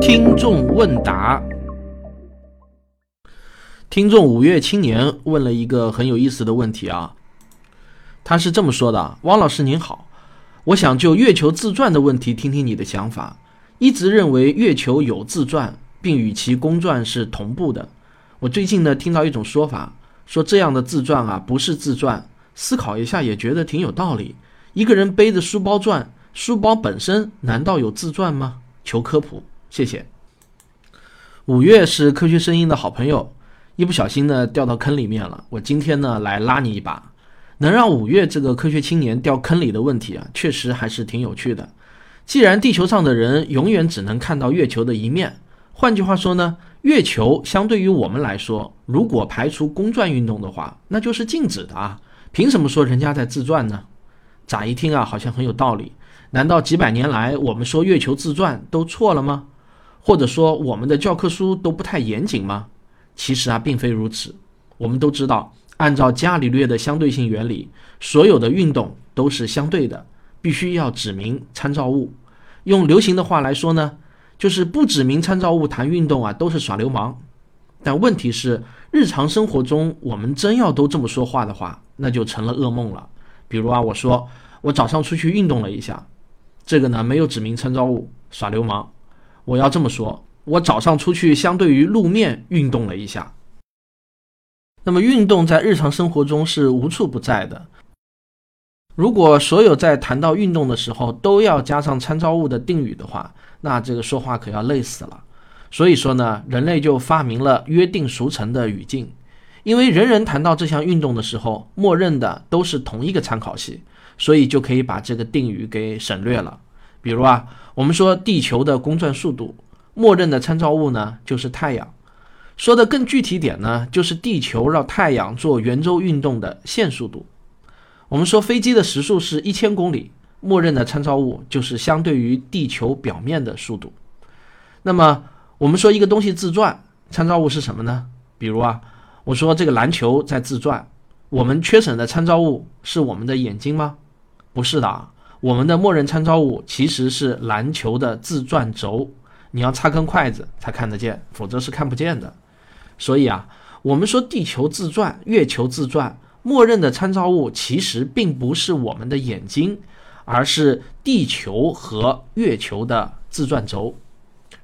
听众问答。听众五月青年问了一个很有意思的问题啊，他是这么说的：“汪老师您好，我想就月球自转的问题听听你的想法。一直认为月球有自转，并与其公转是同步的。我最近呢听到一种说法，说这样的自转啊不是自转。思考一下也觉得挺有道理。一个人背着书包转，书包本身难道有自转吗？求科普，谢谢。”五月是科学声音的好朋友。一不小心呢掉到坑里面了，我今天呢来拉你一把，能让五月这个科学青年掉坑里的问题啊，确实还是挺有趣的。既然地球上的人永远只能看到月球的一面，换句话说呢，月球相对于我们来说，如果排除公转运动的话，那就是静止的啊。凭什么说人家在自转呢？乍一听啊，好像很有道理。难道几百年来我们说月球自转都错了吗？或者说我们的教科书都不太严谨吗？其实啊，并非如此。我们都知道，按照伽利略的相对性原理，所有的运动都是相对的，必须要指明参照物。用流行的话来说呢，就是不指明参照物谈运动啊，都是耍流氓。但问题是，日常生活中我们真要都这么说话的话，那就成了噩梦了。比如啊，我说我早上出去运动了一下，这个呢没有指明参照物，耍流氓。我要这么说。我早上出去，相对于路面运动了一下。那么，运动在日常生活中是无处不在的。如果所有在谈到运动的时候都要加上参照物的定语的话，那这个说话可要累死了。所以说呢，人类就发明了约定俗成的语境，因为人人谈到这项运动的时候，默认的都是同一个参考系，所以就可以把这个定语给省略了。比如啊，我们说地球的公转速度。默认的参照物呢，就是太阳。说的更具体点呢，就是地球绕太阳做圆周运动的线速度。我们说飞机的时速是一千公里，默认的参照物就是相对于地球表面的速度。那么我们说一个东西自转，参照物是什么呢？比如啊，我说这个篮球在自转，我们缺省的参照物是我们的眼睛吗？不是的啊，我们的默认参照物其实是篮球的自转轴。你要插根筷子才看得见，否则是看不见的。所以啊，我们说地球自转、月球自转，默认的参照物其实并不是我们的眼睛，而是地球和月球的自转轴。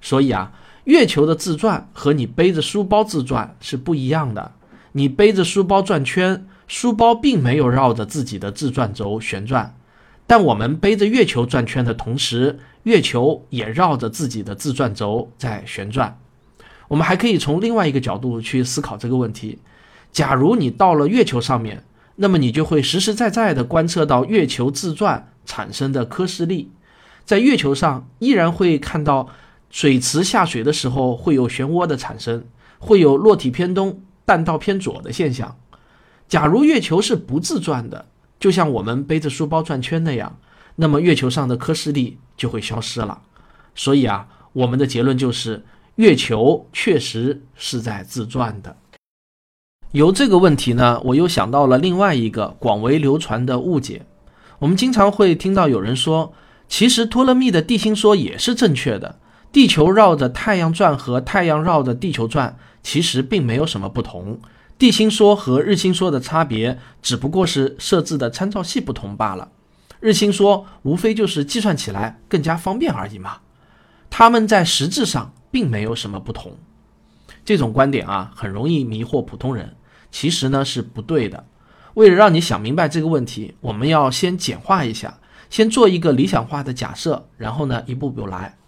所以啊，月球的自转和你背着书包自转是不一样的。你背着书包转圈，书包并没有绕着自己的自转轴旋转。但我们背着月球转圈的同时，月球也绕着自己的自转轴在旋转。我们还可以从另外一个角度去思考这个问题：假如你到了月球上面，那么你就会实实在在地观测到月球自转产生的科氏力。在月球上，依然会看到水池下水的时候会有漩涡的产生，会有落体偏东、弹道偏左的现象。假如月球是不自转的。就像我们背着书包转圈那样，那么月球上的科氏力就会消失了。所以啊，我们的结论就是，月球确实是在自转的。由这个问题呢，我又想到了另外一个广为流传的误解。我们经常会听到有人说，其实托勒密的地心说也是正确的，地球绕着太阳转和太阳绕着地球转其实并没有什么不同。地心说和日心说的差别，只不过是设置的参照系不同罢了。日心说无非就是计算起来更加方便而已嘛。他们在实质上并没有什么不同。这种观点啊，很容易迷惑普通人，其实呢是不对的。为了让你想明白这个问题，我们要先简化一下，先做一个理想化的假设，然后呢一步步来。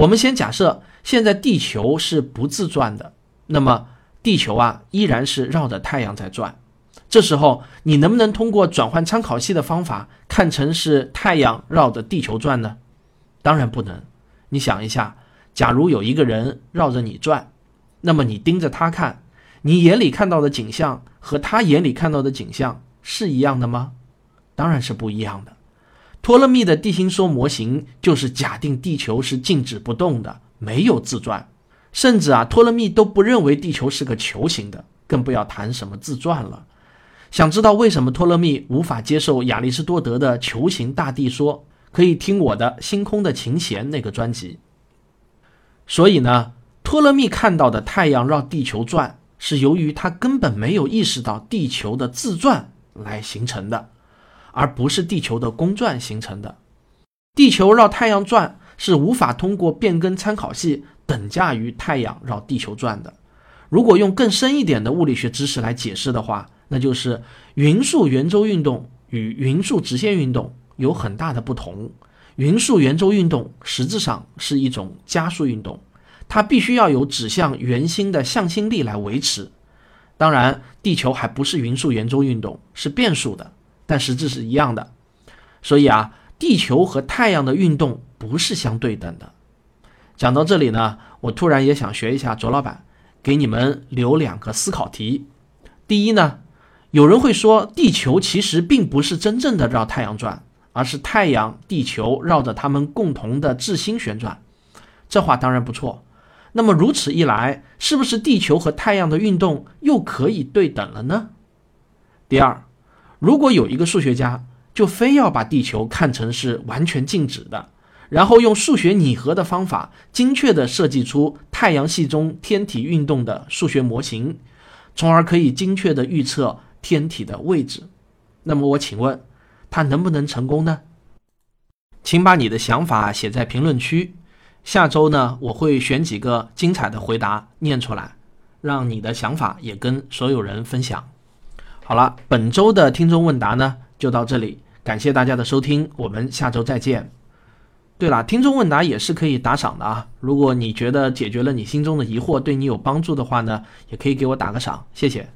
我们先假设现在地球是不自转的，那么。地球啊，依然是绕着太阳在转。这时候，你能不能通过转换参考系的方法，看成是太阳绕着地球转呢？当然不能。你想一下，假如有一个人绕着你转，那么你盯着他看，你眼里看到的景象和他眼里看到的景象是一样的吗？当然是不一样的。托勒密的地心说模型就是假定地球是静止不动的，没有自转。甚至啊，托勒密都不认为地球是个球形的，更不要谈什么自转了。想知道为什么托勒密无法接受亚里士多德的球形大地说，可以听我的《星空的琴弦》那个专辑。所以呢，托勒密看到的太阳绕地球转，是由于他根本没有意识到地球的自转来形成的，而不是地球的公转形成的。地球绕太阳转是无法通过变更参考系等价于太阳绕地球转的。如果用更深一点的物理学知识来解释的话，那就是匀速圆周运动与匀速直线运动有很大的不同。匀速圆周运动实质上是一种加速运动，它必须要有指向圆心的向心力来维持。当然，地球还不是匀速圆周运动，是变速的，但实质是一样的。所以啊，地球和太阳的运动不是相对等的。讲到这里呢，我突然也想学一下卓老板，给你们留两个思考题。第一呢，有人会说，地球其实并不是真正的绕太阳转。而是太阳、地球绕着它们共同的质心旋转，这话当然不错。那么如此一来，是不是地球和太阳的运动又可以对等了呢？第二，如果有一个数学家就非要把地球看成是完全静止的，然后用数学拟合的方法，精确地设计出太阳系中天体运动的数学模型，从而可以精确地预测天体的位置，那么我请问？他能不能成功呢？请把你的想法写在评论区。下周呢，我会选几个精彩的回答念出来，让你的想法也跟所有人分享。好了，本周的听众问答呢就到这里，感谢大家的收听，我们下周再见。对了，听众问答也是可以打赏的啊。如果你觉得解决了你心中的疑惑，对你有帮助的话呢，也可以给我打个赏，谢谢。